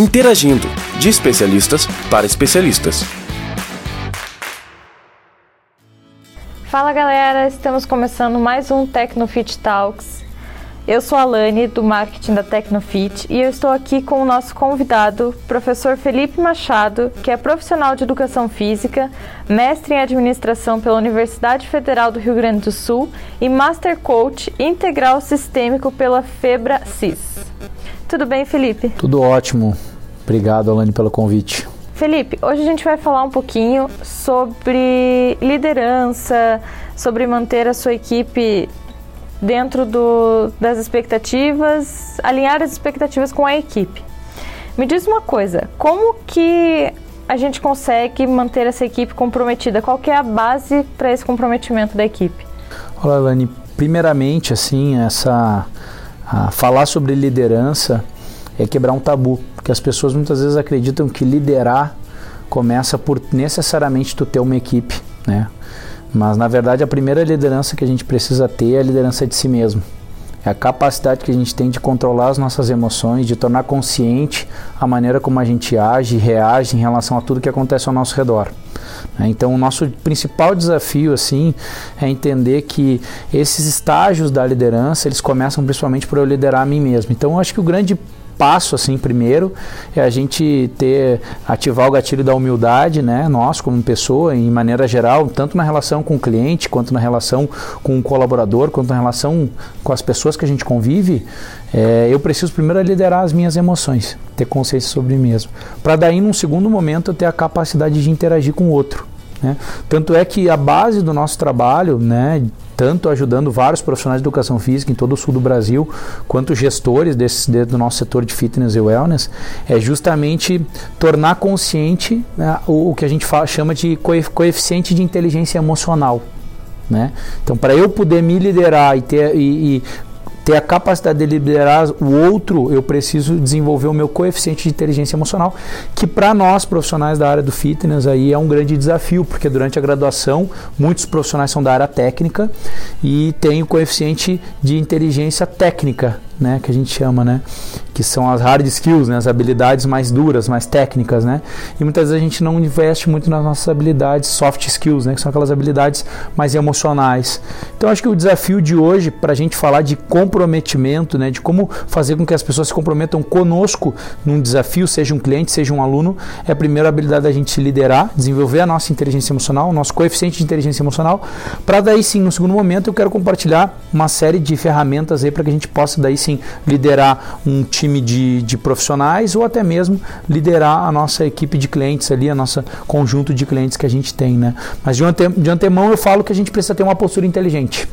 Interagindo, de especialistas para especialistas. Fala galera, estamos começando mais um Tecnofit Talks. Eu sou a Lani, do marketing da Tecnofit, e eu estou aqui com o nosso convidado, professor Felipe Machado, que é profissional de educação física, mestre em administração pela Universidade Federal do Rio Grande do Sul e Master Coach integral sistêmico pela Febra CIS. Tudo bem, Felipe? Tudo ótimo. Obrigado, Alane, pelo convite. Felipe, hoje a gente vai falar um pouquinho sobre liderança, sobre manter a sua equipe dentro do, das expectativas, alinhar as expectativas com a equipe. Me diz uma coisa, como que a gente consegue manter essa equipe comprometida? Qual que é a base para esse comprometimento da equipe? Olá, Lani. Primeiramente, assim, essa falar sobre liderança é quebrar um tabu, porque as pessoas muitas vezes acreditam que liderar começa por necessariamente tu ter uma equipe, né? Mas na verdade a primeira liderança que a gente precisa ter é a liderança de si mesmo. É a capacidade que a gente tem de controlar as nossas emoções, de tornar consciente a maneira como a gente age e reage em relação a tudo que acontece ao nosso redor. Né? Então, o nosso principal desafio assim é entender que esses estágios da liderança eles começam principalmente por eu liderar a mim mesmo. Então, eu acho que o grande passo assim primeiro é a gente ter ativar o gatilho da humildade, né? Nós como pessoa, em maneira geral, tanto na relação com o cliente, quanto na relação com o colaborador, quanto na relação com as pessoas que a gente convive, é, eu preciso primeiro liderar as minhas emoções, ter consciência sobre mim mesmo, para daí num segundo momento eu ter a capacidade de interagir com o outro. Né? Tanto é que a base do nosso trabalho, né, tanto ajudando vários profissionais de educação física em todo o sul do Brasil, quanto gestores desse, do nosso setor de fitness e wellness, é justamente tornar consciente né, o, o, que a gente fala, chama de coeficiente de inteligência emocional. Né? Então, para eu poder me liderar e, ter, e, e ter a capacidade de liderar o outro, eu preciso desenvolver o meu coeficiente de inteligência emocional, que para nós profissionais da área do fitness aí é um grande desafio, porque durante a graduação muitos profissionais são da área técnica e tem o coeficiente de inteligência técnica, né, que a gente chama, né, que são as hard skills, né, as habilidades mais duras, mais técnicas, né, e muitas vezes a gente não investe muito nas nossas habilidades soft skills, né, que são aquelas habilidades mais emocionais. Então acho que o desafio de hoje para a gente falar de comprometimento, né, de como fazer com que as pessoas se comprometam conosco num desafio, seja um cliente, seja um aluno, é a primeira habilidade da gente liderar, desenvolver a nossa inteligência emocional, o nosso coeficiente de inteligência emocional, para daí sim, no segundo momento, eu quero compartilhar uma série de ferramentas aí para que a gente possa daí sim liderar um time de, de profissionais ou até mesmo liderar a nossa equipe de clientes ali, a nossa conjunto de clientes que a gente tem, né? Mas de, ante, de antemão eu falo que a gente precisa ter uma postura inteligente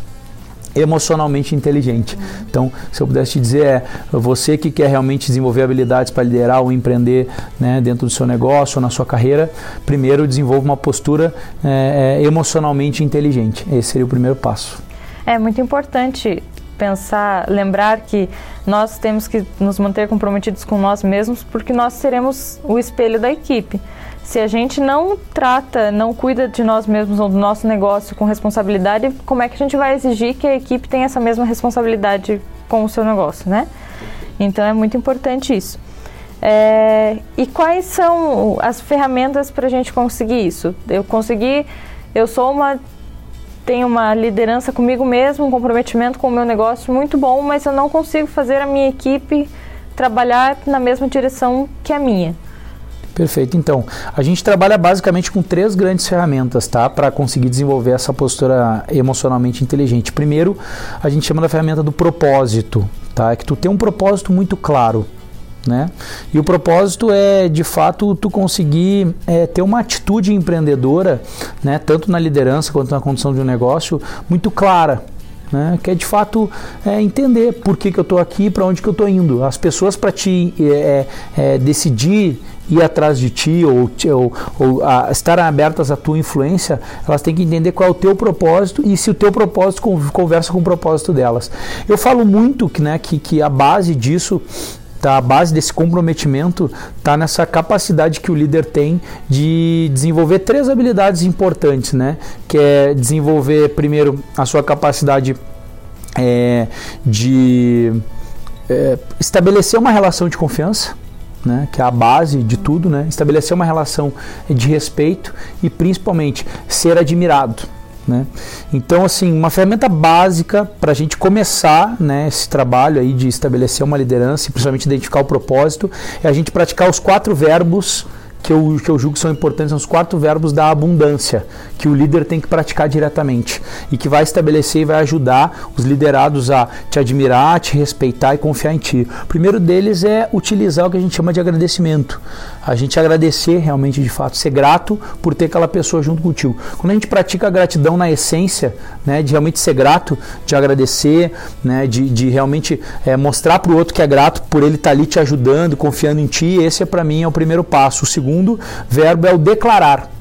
emocionalmente inteligente. Então, se eu pudesse te dizer, é você que quer realmente desenvolver habilidades para liderar ou empreender né, dentro do seu negócio ou na sua carreira, primeiro desenvolva uma postura é, emocionalmente inteligente. Esse seria o primeiro passo. É muito importante pensar, lembrar que nós temos que nos manter comprometidos com nós mesmos porque nós seremos o espelho da equipe. Se a gente não trata, não cuida de nós mesmos ou do nosso negócio com responsabilidade, como é que a gente vai exigir que a equipe tenha essa mesma responsabilidade com o seu negócio, né? Então é muito importante isso. É, e quais são as ferramentas para a gente conseguir isso? Eu consegui, eu sou uma tenho uma liderança comigo mesmo, um comprometimento com o meu negócio muito bom, mas eu não consigo fazer a minha equipe trabalhar na mesma direção que a minha. Perfeito. Então, a gente trabalha basicamente com três grandes ferramentas, tá, para conseguir desenvolver essa postura emocionalmente inteligente. Primeiro, a gente chama da ferramenta do propósito, tá? É que tu tem um propósito muito claro. Né? E o propósito é, de fato, tu conseguir é, ter uma atitude empreendedora, né? tanto na liderança quanto na condução de um negócio, muito clara. Né? Que é de fato é, entender por que, que eu estou aqui, para onde que eu estou indo. As pessoas para te é, é, é, decidir ir atrás de ti ou, ou, ou a, estarem abertas à tua influência, elas têm que entender qual é o teu propósito e se o teu propósito conversa com o propósito delas. Eu falo muito que, né, que, que a base disso Tá, a base desse comprometimento está nessa capacidade que o líder tem de desenvolver três habilidades importantes, né? Que é desenvolver primeiro a sua capacidade é, de é, estabelecer uma relação de confiança. né, que é a base de tudo, né, estabelecer uma relação de respeito e principalmente ser admirado. Né? Então, assim, uma ferramenta básica para a gente começar né, esse trabalho aí de estabelecer uma liderança e principalmente identificar o propósito é a gente praticar os quatro verbos que eu, que eu julgo são importantes, são os quatro verbos da abundância, que o líder tem que praticar diretamente e que vai estabelecer e vai ajudar os liderados a te admirar, te respeitar e confiar em ti. O primeiro deles é utilizar o que a gente chama de agradecimento. A gente agradecer realmente de fato, ser grato por ter aquela pessoa junto contigo. Quando a gente pratica a gratidão na essência, né, de realmente ser grato, de agradecer, né, de, de realmente é, mostrar para o outro que é grato por ele estar tá ali te ajudando, confiando em ti, esse é para mim é o primeiro passo. O segundo verbo é o declarar.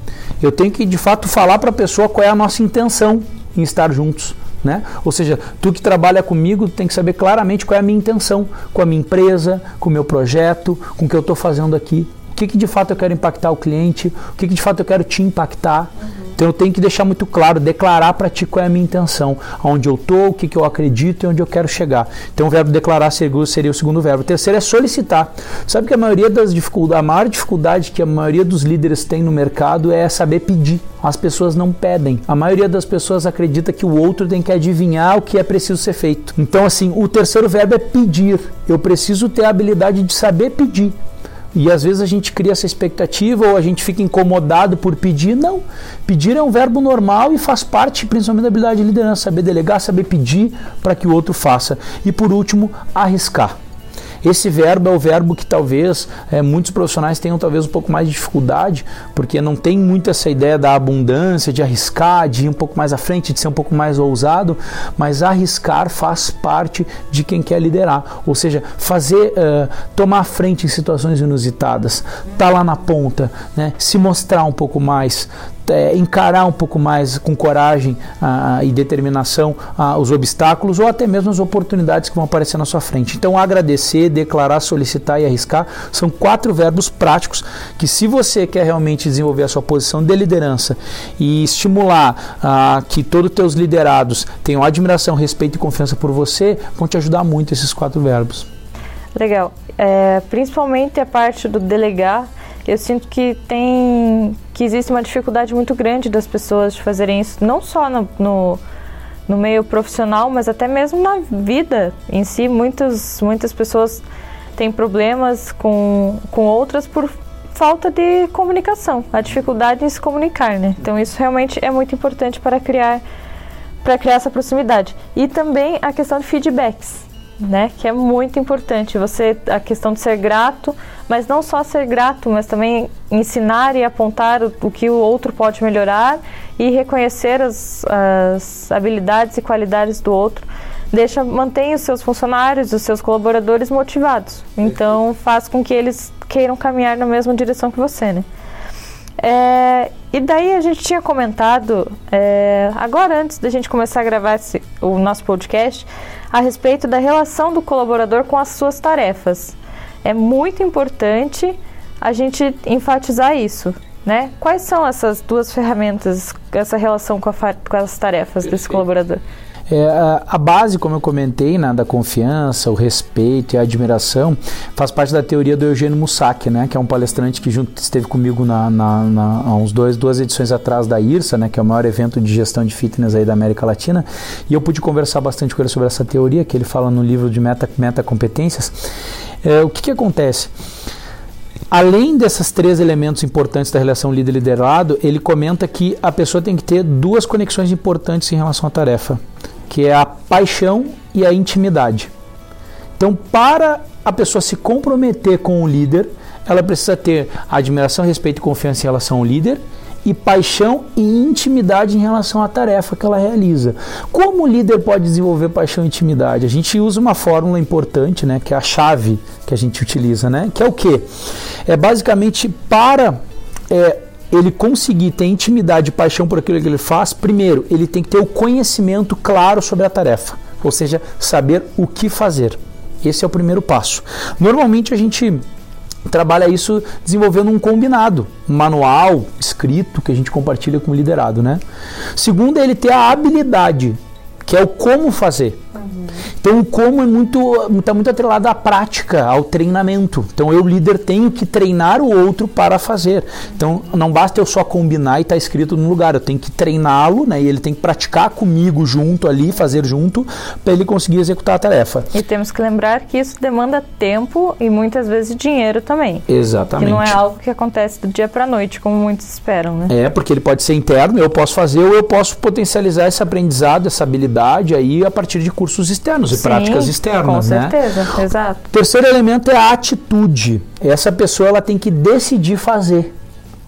Eu tenho que de fato falar para a pessoa qual é a nossa intenção em estar juntos. Né? Ou seja, tu que trabalha comigo tem que saber claramente qual é a minha intenção com a minha empresa, com o meu projeto, com o que eu estou fazendo aqui. O que, que de fato eu quero impactar o cliente, o que, que de fato eu quero te impactar. Uhum. Então eu tenho que deixar muito claro, declarar para ti qual é a minha intenção, aonde eu estou, o que, que eu acredito e onde eu quero chegar. Então o verbo declarar seria o segundo verbo. O terceiro é solicitar. Sabe que a maioria das dificuldades, a maior dificuldade que a maioria dos líderes tem no mercado é saber pedir. As pessoas não pedem. A maioria das pessoas acredita que o outro tem que adivinhar o que é preciso ser feito. Então, assim, o terceiro verbo é pedir. Eu preciso ter a habilidade de saber pedir. E às vezes a gente cria essa expectativa ou a gente fica incomodado por pedir. Não. Pedir é um verbo normal e faz parte principalmente da habilidade de liderança, saber delegar, saber pedir para que o outro faça. E por último, arriscar. Esse verbo é o verbo que talvez é, muitos profissionais tenham talvez um pouco mais de dificuldade, porque não tem muito essa ideia da abundância, de arriscar, de ir um pouco mais à frente, de ser um pouco mais ousado, mas arriscar faz parte de quem quer liderar, ou seja, fazer, uh, tomar frente em situações inusitadas, tá lá na ponta, né, se mostrar um pouco mais, é, encarar um pouco mais com coragem ah, e determinação ah, os obstáculos ou até mesmo as oportunidades que vão aparecer na sua frente. Então, agradecer, declarar, solicitar e arriscar são quatro verbos práticos que, se você quer realmente desenvolver a sua posição de liderança e estimular ah, que todos os teus liderados tenham admiração, respeito e confiança por você, vão te ajudar muito esses quatro verbos. Legal. É, principalmente a parte do delegar eu sinto que tem que existe uma dificuldade muito grande das pessoas de fazerem isso, não só no, no, no meio profissional, mas até mesmo na vida em si. Muitas, muitas pessoas têm problemas com, com outras por falta de comunicação, a dificuldade em se comunicar, né? Então isso realmente é muito importante para criar para criar essa proximidade. E também a questão de feedbacks né? Que é muito importante. Você a questão de ser grato, mas não só ser grato, mas também ensinar e apontar o, o que o outro pode melhorar e reconhecer as, as habilidades e qualidades do outro. Deixa, mantém os seus funcionários, os seus colaboradores motivados. Então faz com que eles queiram caminhar na mesma direção que você, né? É, e daí a gente tinha comentado, é, agora antes da gente começar a gravar esse, o nosso podcast, a respeito da relação do colaborador com as suas tarefas. É muito importante a gente enfatizar isso, né? Quais são essas duas ferramentas, essa relação com, a, com as tarefas desse colaborador? É, a, base, como eu comentei, né, da confiança, o respeito e a admiração, faz parte da teoria do Eugênio Mussac, né, que é um palestrante que junto, esteve comigo na, na, na, há uns dois, duas edições atrás da IRSA, né, que é o maior evento de gestão de fitness aí da América Latina, e eu pude conversar bastante com ele sobre essa teoria, que ele fala no livro de meta, meta competências. É, o que, que acontece? Além desses três elementos importantes da relação líder-liderado, ele comenta que a pessoa tem que ter duas conexões importantes em relação à tarefa que é a paixão e a intimidade. Então, para a pessoa se comprometer com o líder, ela precisa ter admiração, respeito e confiança em relação ao líder e paixão e intimidade em relação à tarefa que ela realiza. Como o líder pode desenvolver paixão e intimidade? A gente usa uma fórmula importante, né, que é a chave que a gente utiliza, né, que é o que? É basicamente para é, ele conseguir ter intimidade e paixão por aquilo que ele faz, primeiro, ele tem que ter o conhecimento claro sobre a tarefa, ou seja, saber o que fazer. Esse é o primeiro passo. Normalmente a gente trabalha isso desenvolvendo um combinado, um manual escrito que a gente compartilha com o liderado, né? Segundo, é ele ter a habilidade, que é o como fazer. Então o como é muito está muito atrelado à prática, ao treinamento. Então eu líder tenho que treinar o outro para fazer. Então não basta eu só combinar e estar tá escrito no lugar, eu tenho que treiná-lo, né? E ele tem que praticar comigo junto ali, fazer junto para ele conseguir executar a tarefa. E temos que lembrar que isso demanda tempo e muitas vezes dinheiro também. Exatamente. Que não é algo que acontece do dia para a noite, como muitos esperam, né? É, porque ele pode ser interno, eu posso fazer ou eu posso potencializar esse aprendizado, essa habilidade aí a partir de cursos externos e práticas externas, com né? certeza, exato. Terceiro elemento é a atitude. Essa pessoa ela tem que decidir fazer.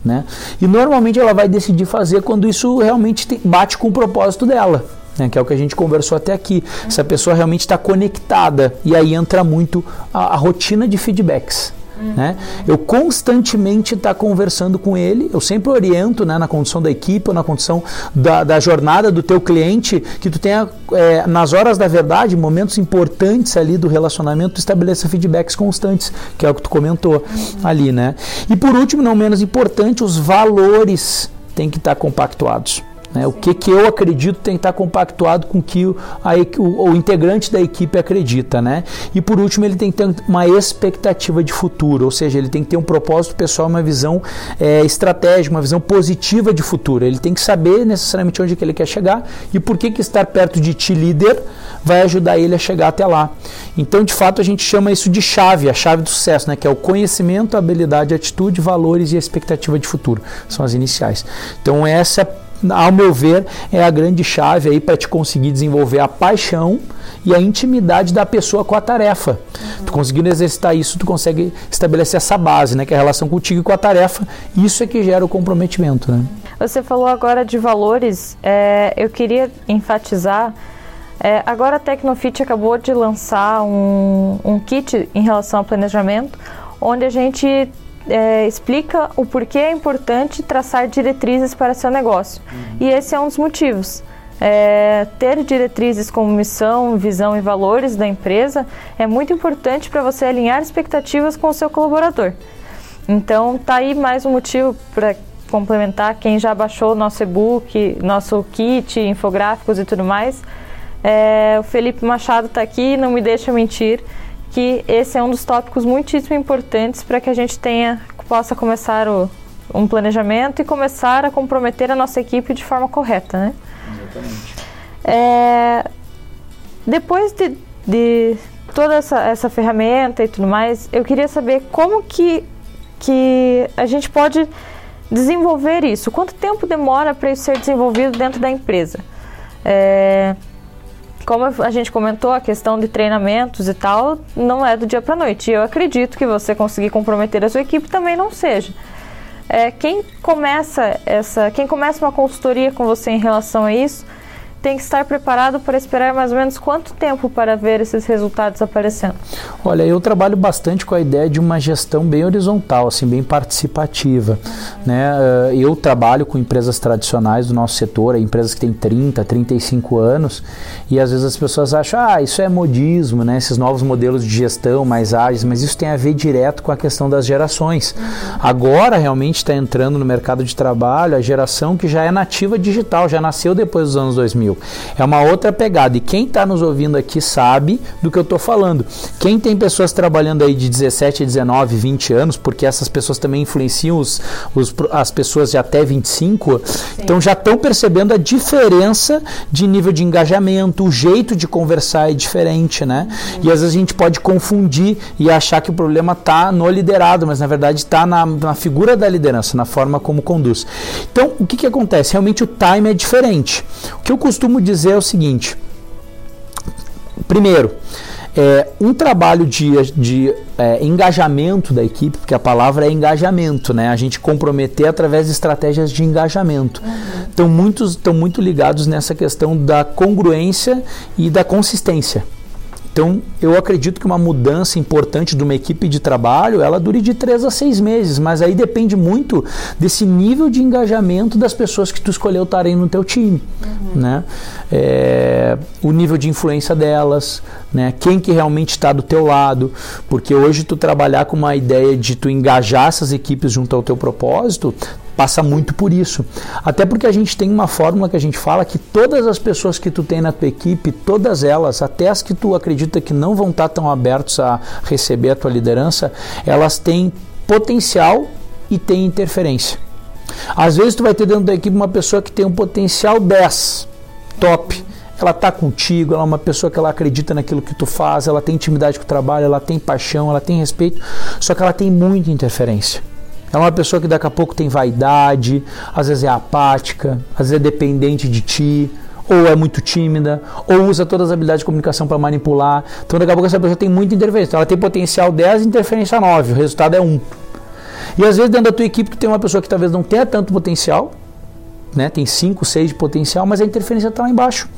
Né? E normalmente ela vai decidir fazer quando isso realmente te, bate com o propósito dela. Né, que é o que a gente conversou até aqui. Se a pessoa realmente está conectada, e aí entra muito a, a rotina de feedbacks. Né? Eu constantemente estar tá conversando com ele, eu sempre oriento né, na condição da equipe ou na condição da, da jornada do teu cliente, que tu tenha, é, nas horas da verdade, momentos importantes ali do relacionamento, tu estabeleça feedbacks constantes, que é o que tu comentou uhum. ali. Né? E por último, não menos importante, os valores têm que estar tá compactuados. Né? O que, que eu acredito tem que estar compactuado com que o, a, o, o, integrante da equipe acredita. Né? E por último, ele tem que ter uma expectativa de futuro, ou seja, ele tem que ter um propósito pessoal, uma visão é, estratégica, uma visão positiva de futuro. Ele tem que saber necessariamente onde que ele quer chegar e por que, que estar perto de ti, líder, vai ajudar ele a chegar até lá. Então, de fato, a gente chama isso de chave, a chave do sucesso, né? que é o conhecimento, habilidade, atitude, valores e expectativa de futuro. São as iniciais. Então, essa é ao meu ver, é a grande chave aí para te conseguir desenvolver a paixão e a intimidade da pessoa com a tarefa. Uhum. Tu conseguindo exercitar isso, tu consegue estabelecer essa base, né, que é a relação contigo e com a tarefa. Isso é que gera o comprometimento, né? Você falou agora de valores. É, eu queria enfatizar. É, agora a Tecnofit acabou de lançar um, um kit em relação ao planejamento, onde a gente é, explica o porquê é importante traçar diretrizes para seu negócio. Uhum. E esse é um dos motivos. É, ter diretrizes como missão, visão e valores da empresa é muito importante para você alinhar expectativas com o seu colaborador. Então, tá aí mais um motivo para complementar quem já baixou nosso e-book, nosso kit, infográficos e tudo mais. É, o Felipe Machado está aqui, não me deixa mentir que esse é um dos tópicos muitíssimo importantes para que a gente tenha possa começar o, um planejamento e começar a comprometer a nossa equipe de forma correta, né? Exatamente. É, depois de, de toda essa, essa ferramenta e tudo mais, eu queria saber como que, que a gente pode desenvolver isso. Quanto tempo demora para isso ser desenvolvido dentro da empresa? É, como a gente comentou, a questão de treinamentos e tal não é do dia para noite. Eu acredito que você conseguir comprometer a sua equipe também não seja. É, quem começa essa, quem começa uma consultoria com você em relação a isso, tem que estar preparado para esperar mais ou menos quanto tempo para ver esses resultados aparecendo? Olha, eu trabalho bastante com a ideia de uma gestão bem horizontal, assim, bem participativa. Né? Eh, eu trabalho com empresas tradicionais do nosso setor, empresas que têm 30, 35 anos, e às vezes as pessoas acham, ah, isso é modismo, né? esses novos modelos de gestão mais ágeis, mas isso tem a ver direto com a questão das gerações. Agora realmente está entrando no mercado de trabalho a geração que já é nativa digital, já nasceu depois dos anos 2000. É uma outra pegada. E quem está nos ouvindo aqui sabe do que eu estou falando. Quem tem pessoas trabalhando aí de 17, 19, 20 anos, porque essas pessoas também influenciam os, os as pessoas de até 25, Sim. então já estão percebendo a diferença de nível de engajamento, o jeito de conversar é diferente, né? Uhum. E às vezes a gente pode confundir e achar que o problema está no liderado, mas na verdade está na, na figura da liderança, na forma como conduz. Então, o que, que acontece? Realmente o time é diferente. O que eu costumo costumo dizer o seguinte: primeiro, é, um trabalho de, de é, engajamento da equipe, porque a palavra é engajamento, né? A gente comprometer através de estratégias de engajamento. Uhum. Então, muitos estão muito ligados nessa questão da congruência e da consistência. Então, eu acredito que uma mudança importante de uma equipe de trabalho, ela dure de três a seis meses, mas aí depende muito desse nível de engajamento das pessoas que tu escolheu estarem no teu time, uhum. né? É, o nível de influência delas, né? Quem que realmente está do teu lado, porque hoje tu trabalhar com uma ideia de tu engajar essas equipes junto ao teu propósito, Passa muito por isso. Até porque a gente tem uma fórmula que a gente fala que todas as pessoas que tu tem na tua equipe, todas elas, até as que tu acredita que não vão estar tão abertos a receber a tua liderança, elas têm potencial e têm interferência. Às vezes tu vai ter dentro da equipe uma pessoa que tem um potencial 10, top. Ela está contigo, ela é uma pessoa que ela acredita naquilo que tu faz, ela tem intimidade com o trabalho, ela tem paixão, ela tem respeito, só que ela tem muita interferência. É uma pessoa que daqui a pouco tem vaidade, às vezes é apática, às vezes é dependente de ti, ou é muito tímida, ou usa todas as habilidades de comunicação para manipular. Então daqui a pouco essa pessoa tem muita interferência. Então, ela tem potencial 10 e interferência 9, o resultado é 1. E às vezes dentro da tua equipe tu tem uma pessoa que talvez não tenha tanto potencial, né? Tem 5, 6 de potencial, mas a interferência está lá embaixo.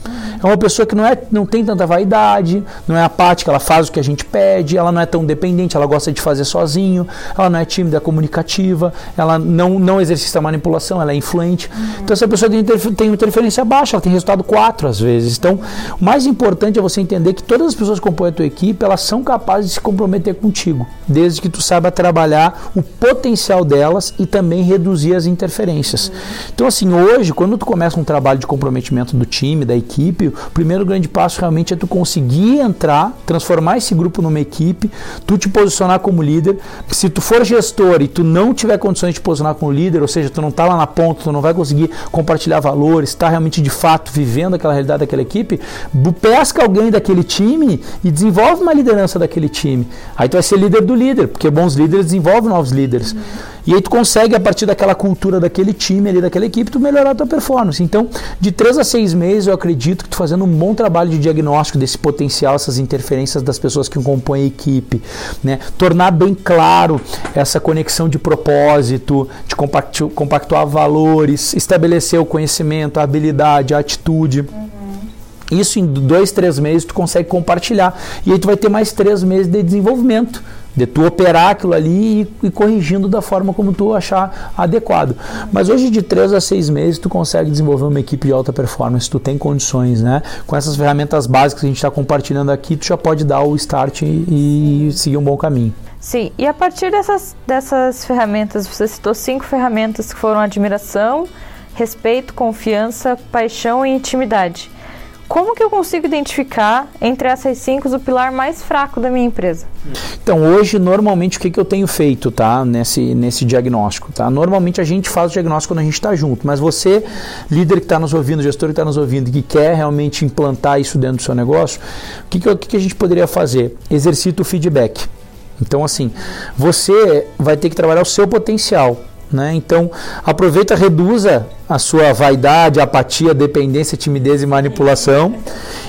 É uma pessoa que não, é, não tem tanta vaidade, não é apática, ela faz o que a gente pede, ela não é tão dependente, ela gosta de fazer sozinho, ela não é tímida, é comunicativa, ela não, não exercita manipulação, ela é influente. Uhum. Então essa pessoa tem, interfer tem interferência baixa, ela tem resultado 4 às vezes. Então o mais importante é você entender que todas as pessoas que compõem a tua equipe, elas são capazes de se comprometer contigo, desde que tu saiba trabalhar o potencial delas e também reduzir as interferências. Uhum. Então assim, hoje, quando tu começa um trabalho de comprometimento do time, da equipe, o primeiro grande passo realmente é tu conseguir entrar, transformar esse grupo numa equipe, tu te posicionar como líder. Se tu for gestor e tu não tiver condições de te posicionar como líder, ou seja, tu não está lá na ponta, tu não vai conseguir compartilhar valores, está realmente de fato vivendo aquela realidade daquela equipe, pesca alguém daquele time e desenvolve uma liderança daquele time. Aí tu vai ser líder do líder, porque bons líderes desenvolvem novos líderes. Uhum. E aí tu consegue, a partir daquela cultura daquele time ali, daquela equipe, tu melhorar a tua performance. Então, de três a seis meses, eu acredito que tu fazendo um bom trabalho de diagnóstico desse potencial, essas interferências das pessoas que compõem a equipe, né? Tornar bem claro essa conexão de propósito, de compactu compactuar valores, estabelecer o conhecimento, a habilidade, a atitude. Isso em dois, três meses tu consegue compartilhar. E aí tu vai ter mais três meses de desenvolvimento de tu operar aquilo ali e, e, corrigindo da forma como tu achar adequado. Mas hoje de três a seis meses tu consegue desenvolver uma equipe de alta performance, tu tem condições, né? Com essas ferramentas básicas que a gente está compartilhando aqui, tu já pode dar o start e, e seguir um bom caminho. Sim, e a partir dessas, dessas ferramentas, você citou cinco ferramentas que foram admiração, respeito, confiança, paixão e intimidade. Como que eu consigo identificar entre essas cinco o pilar mais fraco da minha empresa? Então, hoje, normalmente, o que, que eu tenho feito, tá? Nesse, nesse diagnóstico, tá? Normalmente a gente faz o diagnóstico quando a gente está junto, mas você, líder que está nos ouvindo, gestor que está nos ouvindo, que quer realmente implantar isso dentro do seu negócio, o que, que, que, que a gente poderia fazer? Exercita o feedback. Então, assim, você vai ter que trabalhar o seu potencial. Né? Então, aproveita, reduza a sua vaidade, apatia, dependência, timidez e manipulação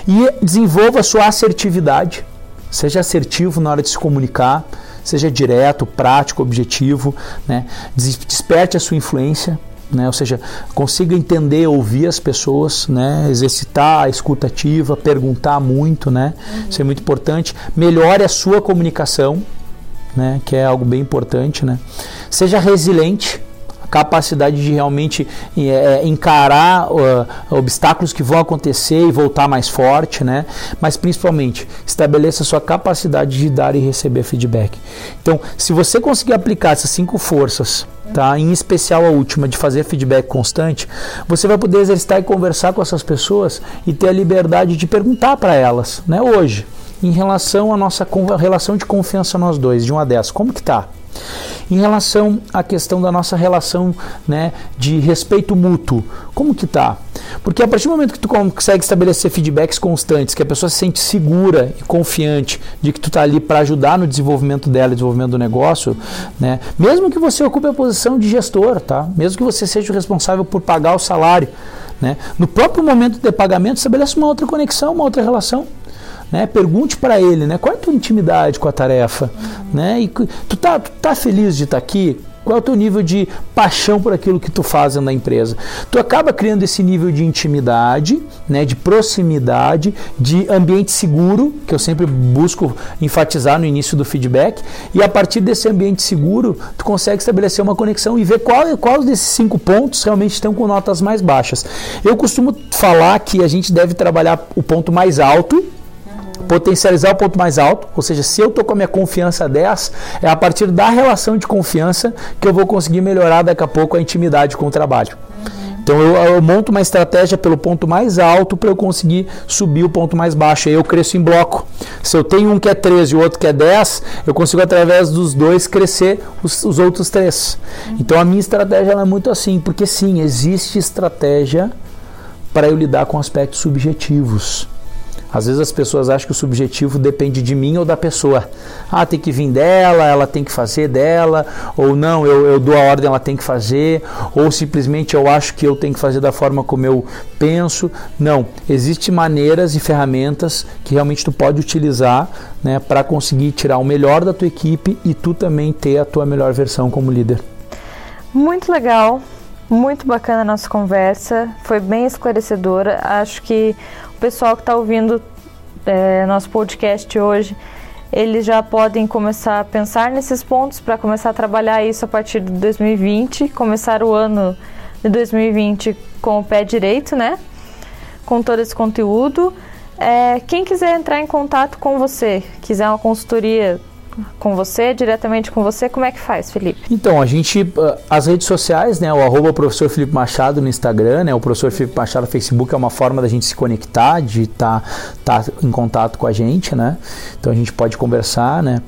e desenvolva a sua assertividade. Seja assertivo na hora de se comunicar, seja direto, prático, objetivo, né? desperte a sua influência, né? ou seja, consiga entender, ouvir as pessoas, né? exercitar a escutativa, perguntar muito, né? isso é muito importante. Melhore a sua comunicação, né? que é algo bem importante. Né? Seja resiliente, capacidade de realmente é, encarar uh, obstáculos que vão acontecer e voltar mais forte, né? Mas principalmente estabeleça sua capacidade de dar e receber feedback. Então, se você conseguir aplicar essas cinco forças, tá? Em especial a última de fazer feedback constante, você vai poder exercitar e conversar com essas pessoas e ter a liberdade de perguntar para elas, né? Hoje, em relação à nossa relação de confiança nós dois, de uma dessas, como que tá? Em relação à questão da nossa relação né, de respeito mútuo, como que tá? Porque a partir do momento que tu consegue estabelecer feedbacks constantes, que a pessoa se sente segura e confiante de que tu está ali para ajudar no desenvolvimento dela, desenvolvimento do negócio, né, mesmo que você ocupe a posição de gestor, tá? mesmo que você seja o responsável por pagar o salário, né, no próprio momento de pagamento estabelece uma outra conexão, uma outra relação. Né? Pergunte para ele, né? Qual é a tua intimidade com a tarefa? Né? E tu tá, tu tá feliz de estar tá aqui? Qual é o teu nível de paixão por aquilo que tu faz na empresa? Tu acaba criando esse nível de intimidade, né, de proximidade, de ambiente seguro, que eu sempre busco enfatizar no início do feedback, e a partir desse ambiente seguro, tu consegue estabelecer uma conexão e ver qual, qual desses cinco pontos realmente estão com notas mais baixas. Eu costumo falar que a gente deve trabalhar o ponto mais alto, potencializar o ponto mais alto, ou seja, se eu estou com a minha confiança 10, é a partir da relação de confiança que eu vou conseguir melhorar daqui a pouco a intimidade com o trabalho. Então eu, eu, monto uma estratégia pelo ponto mais alto para eu conseguir subir o ponto mais baixo. Aí eu cresço em bloco. Se eu tenho um que é 13 e o outro que é 10, eu consigo através dos dois crescer os, os outros três. Então a minha estratégia é muito assim, porque sim, existe estratégia para eu lidar com aspectos subjetivos. Às vezes as pessoas acham que o subjetivo depende de mim ou da pessoa. Ah, tem que vir dela, ela tem que fazer dela, ou não, eu, eu dou a ordem, ela tem que fazer, ou simplesmente eu acho que eu tenho que fazer da forma como eu penso. Não, existem maneiras e ferramentas que realmente tu pode utilizar né, para conseguir tirar o melhor da tua equipe e tu também ter a tua melhor versão como líder. Muito legal, muito bacana a nossa conversa, foi bem esclarecedora. Acho que pessoal que está ouvindo é, nosso podcast hoje, eles já podem começar a pensar nesses pontos para começar a trabalhar isso a partir de 2020, começar o ano de 2020 com o pé direito, né? Com todo esse conteúdo. É, quem quiser entrar em contato com você, quiser uma consultoria com você, diretamente com você, como é que faz, Felipe? Então, a gente, ah, as redes sociais, né, o arroba professor Felipe Machado no Instagram, né, o professor Felipe Machado no Facebook é uma forma da gente se conectar, de estar tá, tá em contato com a gente, né, então a gente pode conversar, né,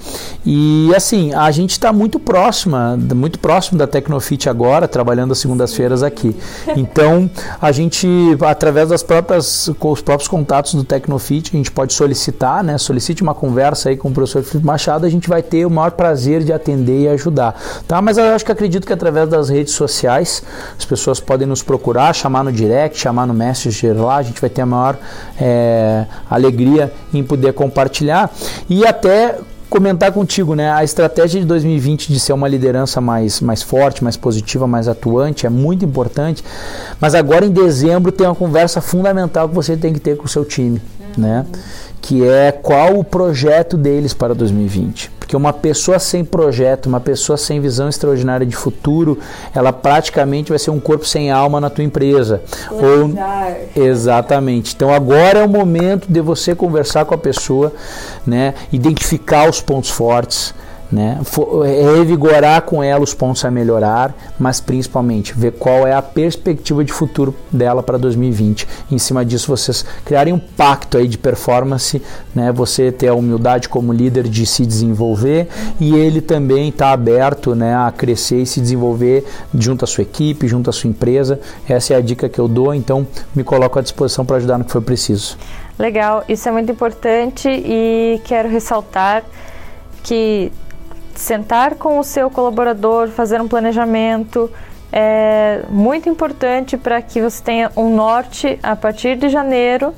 e assim, a gente está muito próxima, muito próximo da Tecnofit agora, trabalhando as segundas-feiras aqui, então a gente, através das próprias, com os próprios contatos do Tecnofit, a gente pode solicitar, né, solicite uma conversa aí com o professor Felipe Machado, gente vai ter o maior prazer de atender e ajudar, tá? Mas eu acho que acredito que através das redes sociais as pessoas podem nos procurar, chamar no direct, chamar no Messenger lá, a gente vai ter a maior é, alegria em poder compartilhar e até comentar contigo, né? A estratégia de 2020 de ser uma liderança mais, mais forte, mais positiva, mais atuante é muito importante. Mas agora em dezembro tem uma conversa fundamental que você tem que ter com o seu time, né? Que é qual o projeto deles para 2020. Porque uma pessoa sem projeto, uma pessoa sem visão extraordinária de futuro, ela praticamente vai ser um corpo sem alma na tua empresa. Ou, exatamente. Então agora é o momento de você conversar com a pessoa, né, identificar os pontos fortes, né? revigorar com ela os pontos a melhorar, mas principalmente ver qual é a perspectiva de futuro dela para 2020. Em cima disso, vocês criarem um pacto aí de performance, né? você ter a humildade como líder de se desenvolver e ele também está aberto né, a crescer e se desenvolver junto à sua equipe, junto à sua empresa. Essa é a dica que eu dou, então me coloco à disposição para ajudar no que for preciso. Legal, isso é muito importante e quero ressaltar que sentar com o seu colaborador, fazer um planejamento é muito importante para que você tenha um norte a partir de janeiro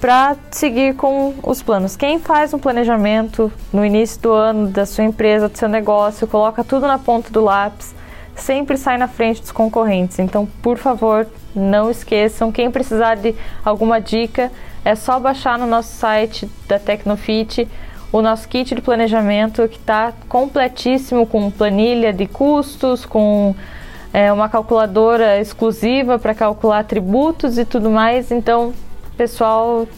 para seguir com os planos. Quem faz um planejamento no início do ano da sua empresa, do seu negócio, coloca tudo na ponta do lápis, sempre sai na frente dos concorrentes. Então, por favor, não esqueçam. Quem precisar de alguma dica, é só baixar no nosso site da Tecnofit o nosso kit de planejamento que está completíssimo com planilha de custos, com é, uma calculadora exclusiva para calcular tributos e tudo mais. Então, o pessoal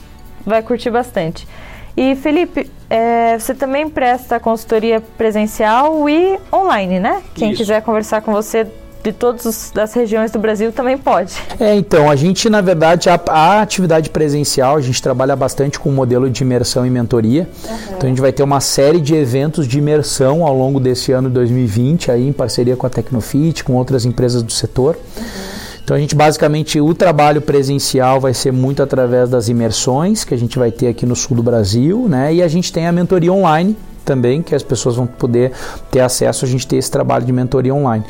vai curtir bastante. E Felipe, é, você também presta consultoria presencial e online, né? Quem Isso. quiser conversar com você de todas as regiões do Brasil também pode. É, então, a gente, na verdade, a, a atividade presencial, a gente trabalha bastante com o modelo de imersão e mentoria. Uhum. Então, a gente vai ter uma série de eventos de imersão ao longo desse ano 2020, aí em parceria com a Tecnofit, com outras empresas do setor. Uhum. Então a gente basicamente o trabalho presencial vai ser muito através das imersões que a gente vai ter aqui no sul do Brasil, né? E a gente tem a mentoria online também, que as pessoas vão poder ter acesso a gente ter esse trabalho de mentoria online.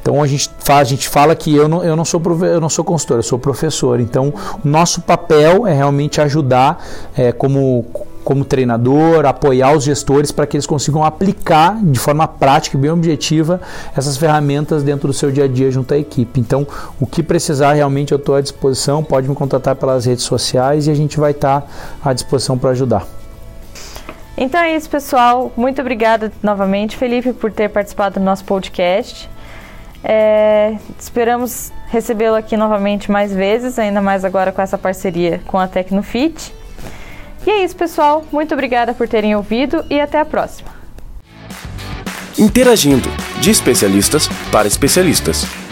Então a gente fala, a gente fala que eu não, eu não sou eu não sou consultor, eu sou professor. Então o nosso papel é realmente ajudar é, como como treinador, apoiar os gestores para que eles consigam aplicar de forma prática e bem objetiva essas ferramentas dentro do seu dia a dia junto à equipe. Então, o que precisar realmente eu estou à disposição, pode me contatar pelas redes sociais e a gente vai estar à disposição para ajudar. Então é isso, pessoal. Muito obrigada novamente, Felipe, por ter participado do nosso podcast. É, esperamos recebê-lo aqui novamente mais vezes, ainda mais agora com essa parceria com a Tecnofit. E é isso, pessoal. Muito obrigada por terem ouvido e até a próxima. Interagindo, de especialistas para especialistas.